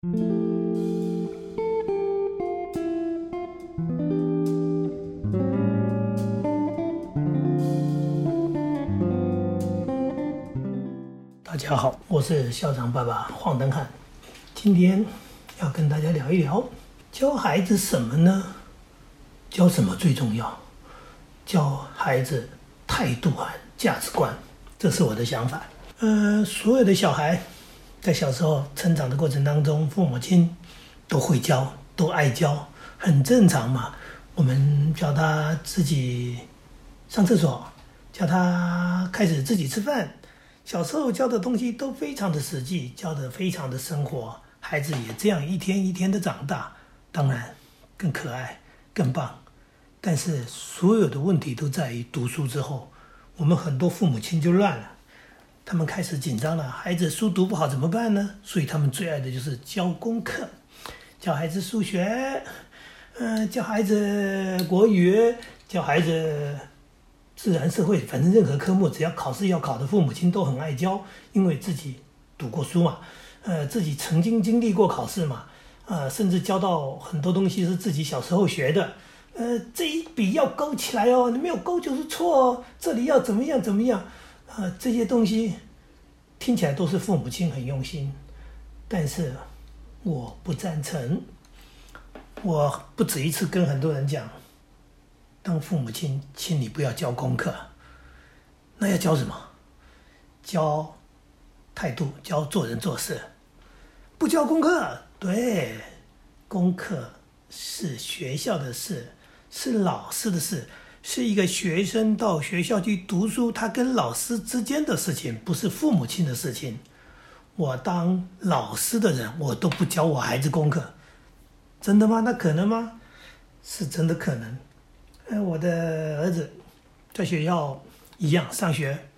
大家好，我是校长爸爸黄登汉，今天要跟大家聊一聊教孩子什么呢？教什么最重要？教孩子态度啊价值观，这是我的想法。呃，所有的小孩在小时候成长的过程当中，父母亲都会教，都爱教，很正常嘛。我们教他自己上厕所，教他开始自己吃饭。小时候教的东西都非常的实际，教的非常的生活，孩子也这样一天一天的长大，当然更可爱、更棒。但是所有的问题都在于读书之后，我们很多父母亲就乱了，他们开始紧张了，孩子书读不好怎么办呢？所以他们最爱的就是教功课，教孩子数学，嗯，教孩子国语，教孩子。自然、社会，反正任何科目，只要考试要考的，父母亲都很爱教，因为自己读过书嘛，呃，自己曾经经历过考试嘛，呃，甚至教到很多东西是自己小时候学的，呃，这一笔要勾起来哦，你没有勾就是错哦，这里要怎么样怎么样，呃，这些东西听起来都是父母亲很用心，但是我不赞成，我不止一次跟很多人讲。当父母亲，请你不要教功课，那要教什么？教态度，教做人做事。不教功课，对，功课是学校的事，是老师的事，是一个学生到学校去读书，他跟老师之间的事情，不是父母亲的事情。我当老师的人，我都不教我孩子功课，真的吗？那可能吗？是真的可能。哎，我的儿子在学校一样上学，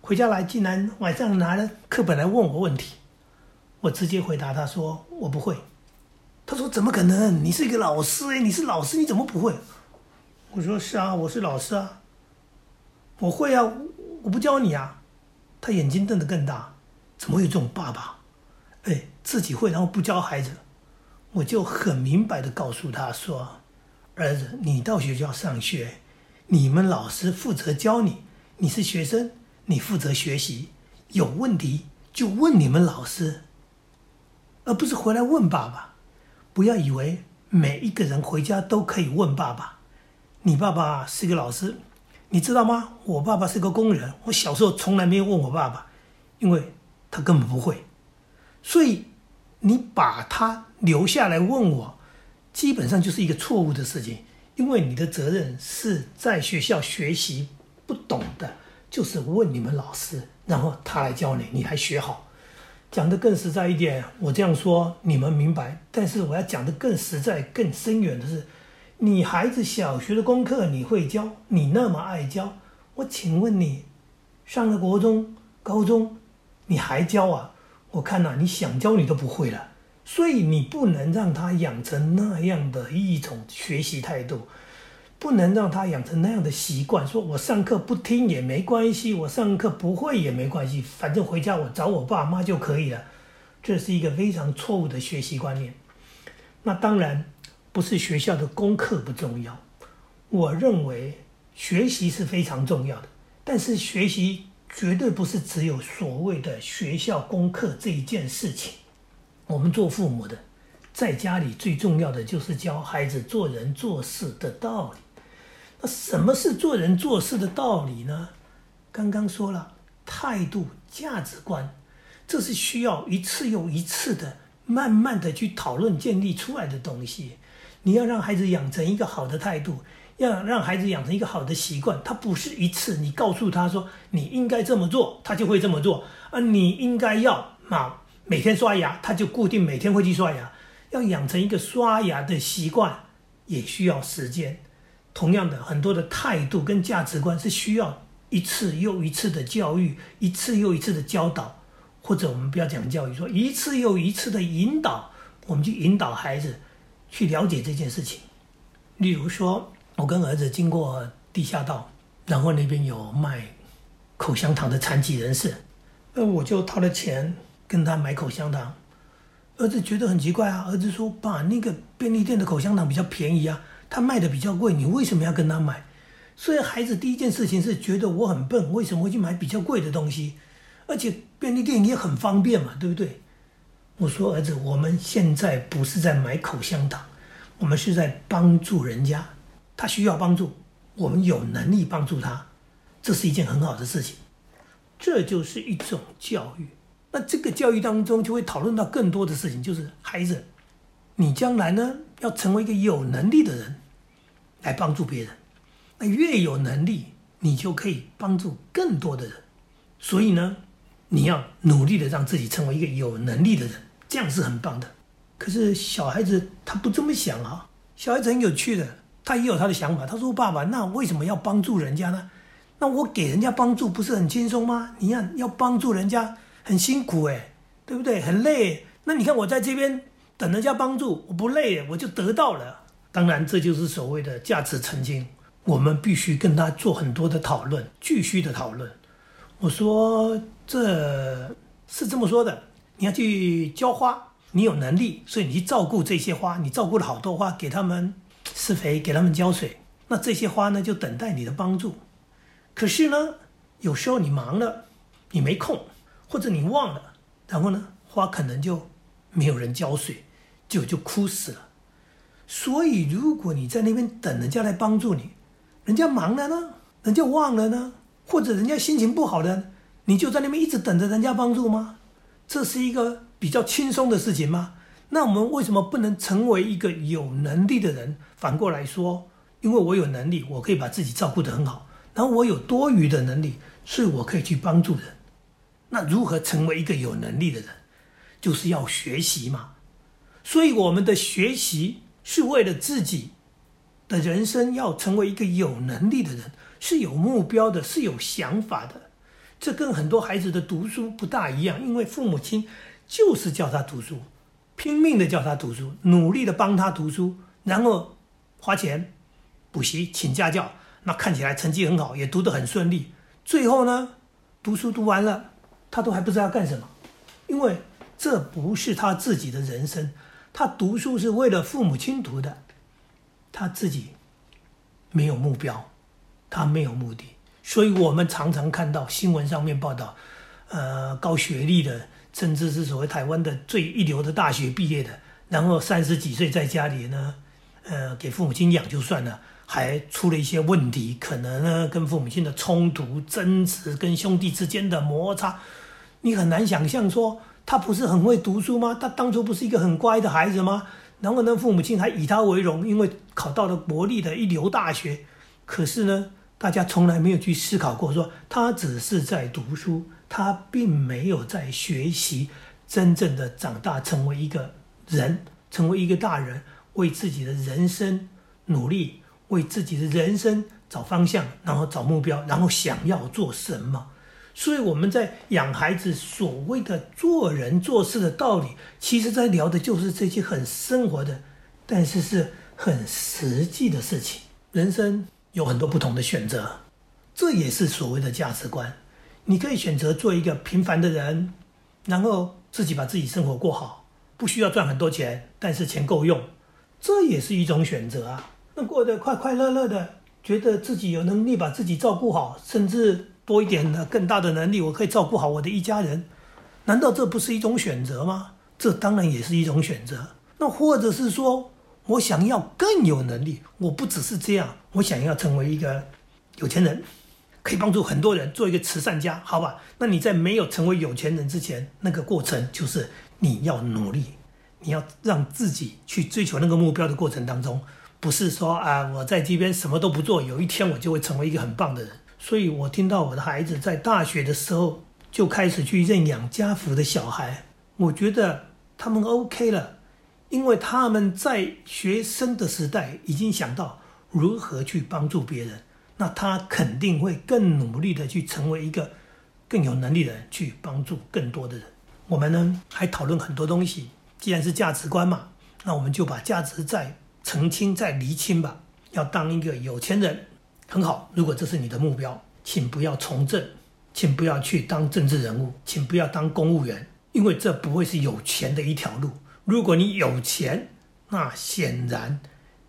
回家来竟然晚上拿了课本来问我问题，我直接回答他说我不会。他说怎么可能？你是一个老师哎，你是老师你怎么不会？我说是啊，我是老师啊，我会啊，我不教你啊。他眼睛瞪得更大，怎么有这种爸爸？哎，自己会然后不教孩子，我就很明白的告诉他说。儿子，你到学校上学，你们老师负责教你，你是学生，你负责学习。有问题就问你们老师，而不是回来问爸爸。不要以为每一个人回家都可以问爸爸。你爸爸是个老师，你知道吗？我爸爸是个工人，我小时候从来没有问我爸爸，因为他根本不会。所以你把他留下来问我。基本上就是一个错误的事情，因为你的责任是在学校学习，不懂的，就是问你们老师，然后他来教你，你还学好。讲的更实在一点，我这样说你们明白，但是我要讲的更实在、更深远的是，你孩子小学的功课你会教，你那么爱教，我请问你，上了国中、高中，你还教啊？我看呐，你想教你都不会了。所以你不能让他养成那样的一种学习态度，不能让他养成那样的习惯。说我上课不听也没关系，我上课不会也没关系，反正回家我找我爸妈就可以了。这是一个非常错误的学习观念。那当然不是学校的功课不重要，我认为学习是非常重要的，但是学习绝对不是只有所谓的学校功课这一件事情。我们做父母的，在家里最重要的就是教孩子做人做事的道理。那什么是做人做事的道理呢？刚刚说了，态度、价值观，这是需要一次又一次的、慢慢的去讨论、建立出来的东西。你要让孩子养成一个好的态度，要让孩子养成一个好的习惯，他不是一次你告诉他说你应该这么做，他就会这么做啊。你应该要嘛。每天刷牙，他就固定每天会去刷牙。要养成一个刷牙的习惯，也需要时间。同样的，很多的态度跟价值观是需要一次又一次的教育，一次又一次的教导，或者我们不要讲教育，说一次又一次的引导，我们去引导孩子去了解这件事情。例如说，我跟儿子经过地下道，然后那边有卖口香糖的残疾人士，那我就掏了钱。跟他买口香糖，儿子觉得很奇怪啊，儿子说：“爸，那个便利店的口香糖比较便宜啊，他卖的比较贵，你为什么要跟他买？”所以孩子第一件事情是觉得我很笨，为什么会去买比较贵的东西？而且便利店也很方便嘛，对不对？我说儿子，我们现在不是在买口香糖，我们是在帮助人家，他需要帮助，我们有能力帮助他，这是一件很好的事情，这就是一种教育。那这个教育当中就会讨论到更多的事情，就是孩子，你将来呢要成为一个有能力的人，来帮助别人。那越有能力，你就可以帮助更多的人。所以呢，你要努力的让自己成为一个有能力的人，这样是很棒的。可是小孩子他不这么想啊，小孩子很有趣的，他也有他的想法。他说：“爸爸，那为什么要帮助人家呢？那我给人家帮助不是很轻松吗？你看要帮助人家。”很辛苦哎，对不对？很累。那你看我在这边等人家帮助，我不累，我就得到了。当然，这就是所谓的价值澄清。我们必须跟他做很多的讨论，继续的讨论。我说这是这么说的：你要去浇花，你有能力，所以你去照顾这些花，你照顾了好多花，给他们施肥，给他们浇水。那这些花呢，就等待你的帮助。可是呢，有时候你忙了，你没空。或者你忘了，然后呢，花可能就没有人浇水，就就枯死了。所以，如果你在那边等人家来帮助你，人家忙了呢，人家忘了呢，或者人家心情不好的，你就在那边一直等着人家帮助吗？这是一个比较轻松的事情吗？那我们为什么不能成为一个有能力的人？反过来说，因为我有能力，我可以把自己照顾得很好，然后我有多余的能力，是我可以去帮助人。那如何成为一个有能力的人，就是要学习嘛。所以我们的学习是为了自己的人生要成为一个有能力的人，是有目标的，是有想法的。这跟很多孩子的读书不大一样，因为父母亲就是叫他读书，拼命的叫他读书，努力的帮他读书，然后花钱补习、请家教，那看起来成绩很好，也读得很顺利。最后呢，读书读完了。他都还不知道干什么，因为这不是他自己的人生。他读书是为了父母亲读的，他自己没有目标，他没有目的。所以我们常常看到新闻上面报道，呃，高学历的，甚至是所谓台湾的最一流的大学毕业的，然后三十几岁在家里呢，呃，给父母亲养就算了。还出了一些问题，可能呢跟父母亲的冲突、争执，跟兄弟之间的摩擦，你很难想象说他不是很会读书吗？他当初不是一个很乖的孩子吗？然后呢，父母亲还以他为荣，因为考到了国立的一流大学。可是呢，大家从来没有去思考过，说他只是在读书，他并没有在学习，真正的长大成为一个人，成为一个大人，为自己的人生努力。为自己的人生找方向，然后找目标，然后想要做什么。所以我们在养孩子所谓的做人做事的道理，其实在聊的就是这些很生活的，但是是很实际的事情。人生有很多不同的选择，这也是所谓的价值观。你可以选择做一个平凡的人，然后自己把自己生活过好，不需要赚很多钱，但是钱够用，这也是一种选择啊。那过得快快乐乐的，觉得自己有能力把自己照顾好，甚至多一点的更大的能力，我可以照顾好我的一家人，难道这不是一种选择吗？这当然也是一种选择。那或者是说我想要更有能力，我不只是这样，我想要成为一个有钱人，可以帮助很多人，做一个慈善家，好吧？那你在没有成为有钱人之前，那个过程就是你要努力，你要让自己去追求那个目标的过程当中。不是说啊，我在这边什么都不做，有一天我就会成为一个很棒的人。所以我听到我的孩子在大学的时候就开始去认养家福的小孩，我觉得他们 OK 了，因为他们在学生的时代已经想到如何去帮助别人，那他肯定会更努力的去成为一个更有能力的人，去帮助更多的人。我们呢还讨论很多东西，既然是价值观嘛，那我们就把价值在。澄清再厘清吧。要当一个有钱人，很好。如果这是你的目标，请不要从政，请不要去当政治人物，请不要当公务员，因为这不会是有钱的一条路。如果你有钱，那显然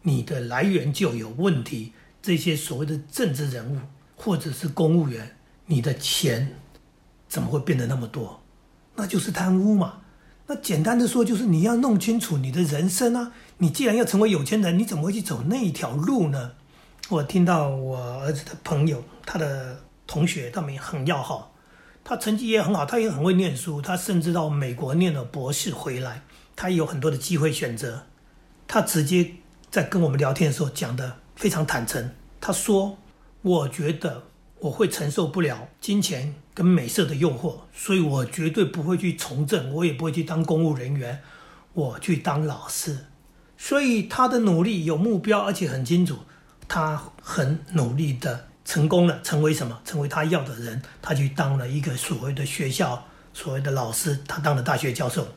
你的来源就有问题。这些所谓的政治人物或者是公务员，你的钱怎么会变得那么多？那就是贪污嘛。那简单的说，就是你要弄清楚你的人生啊。你既然要成为有钱人，你怎么会去走那一条路呢？我听到我儿子的朋友，他的同学，他们也很要好，他成绩也很好，他也很会念书，他甚至到美国念了博士回来，他有很多的机会选择。他直接在跟我们聊天的时候讲的非常坦诚，他说：“我觉得我会承受不了金钱跟美色的诱惑，所以我绝对不会去从政，我也不会去当公务人员，我去当老师。”所以他的努力有目标，而且很清楚，他很努力的成功了，成为什么？成为他要的人。他去当了一个所谓的学校所谓的老师，他当了大学教授。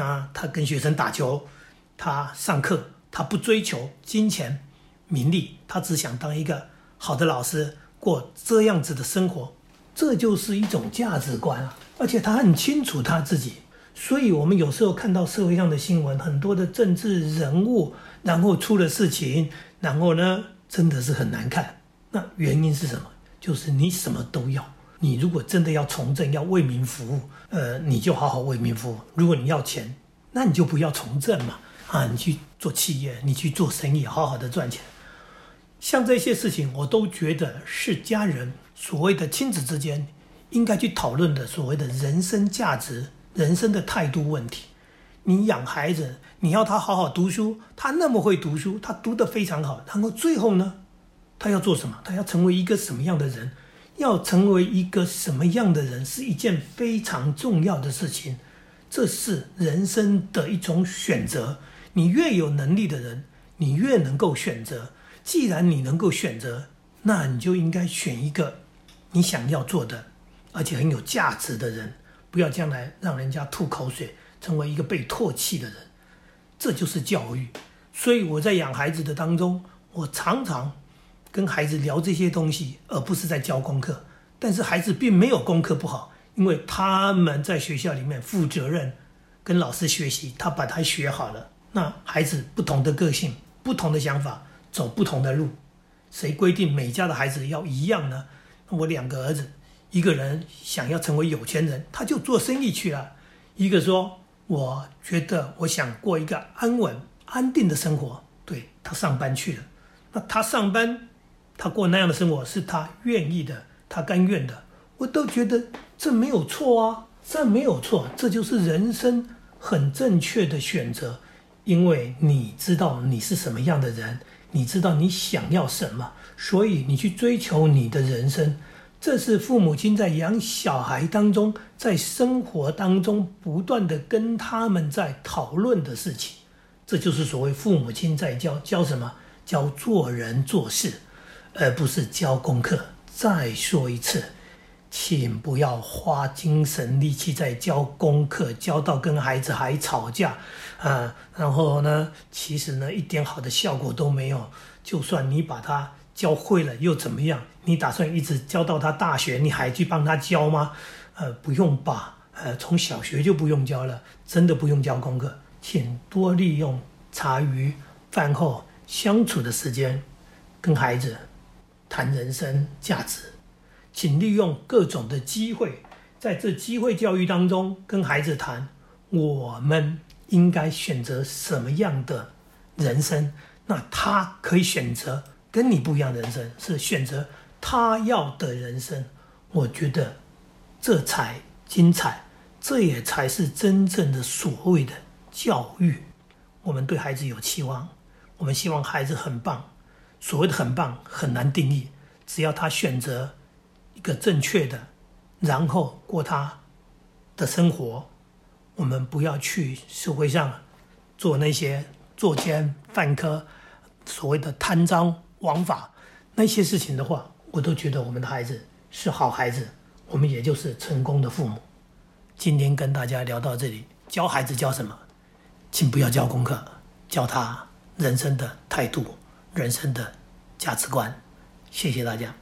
那他跟学生打球，他上课，他不追求金钱、名利，他只想当一个好的老师，过这样子的生活。这就是一种价值观啊！而且他很清楚他自己。所以，我们有时候看到社会上的新闻，很多的政治人物，然后出了事情，然后呢，真的是很难看。那原因是什么？就是你什么都要。你如果真的要从政，要为民服务，呃，你就好好为民服务。如果你要钱，那你就不要从政嘛。啊，你去做企业，你去做生意，好好的赚钱。像这些事情，我都觉得是家人所谓的亲子之间应该去讨论的所谓的人生价值。人生的态度问题，你养孩子，你要他好好读书，他那么会读书，他读得非常好，然后最后呢，他要做什么？他要成为一个什么样的人？要成为一个什么样的人，是一件非常重要的事情。这是人生的一种选择。你越有能力的人，你越能够选择。既然你能够选择，那你就应该选一个你想要做的，而且很有价值的人。不要将来让人家吐口水，成为一个被唾弃的人，这就是教育。所以我在养孩子的当中，我常常跟孩子聊这些东西，而不是在教功课。但是孩子并没有功课不好，因为他们在学校里面负责任，跟老师学习，他把他学好了。那孩子不同的个性、不同的想法，走不同的路，谁规定每家的孩子要一样呢？我两个儿子。一个人想要成为有钱人，他就做生意去了。一个说：“我觉得我想过一个安稳、安定的生活。”对他上班去了。那他上班，他过那样的生活是他愿意的，他甘愿的。我都觉得这没有错啊，这没有错，这就是人生很正确的选择。因为你知道你是什么样的人，你知道你想要什么，所以你去追求你的人生。这是父母亲在养小孩当中，在生活当中不断的跟他们在讨论的事情。这就是所谓父母亲在教教什么？教做人做事，而不是教功课。再说一次，请不要花精神力气在教功课，教到跟孩子还吵架，啊，然后呢，其实呢一点好的效果都没有。就算你把他。教会了又怎么样？你打算一直教到他大学？你还去帮他教吗？呃，不用吧。呃，从小学就不用教了，真的不用教功课。请多利用茶余饭后相处的时间，跟孩子谈人生价值。请利用各种的机会，在这机会教育当中跟孩子谈，我们应该选择什么样的人生？那他可以选择。跟你不一样的人生是选择他要的人生，我觉得这才精彩，这也才是真正的所谓的教育。我们对孩子有期望，我们希望孩子很棒。所谓的很棒很难定义，只要他选择一个正确的，然后过他的生活，我们不要去社会上做那些作奸犯科，所谓的贪赃。枉法那些事情的话，我都觉得我们的孩子是好孩子，我们也就是成功的父母。今天跟大家聊到这里，教孩子教什么？请不要教功课，教他人生的态度、人生的价值观。谢谢大家。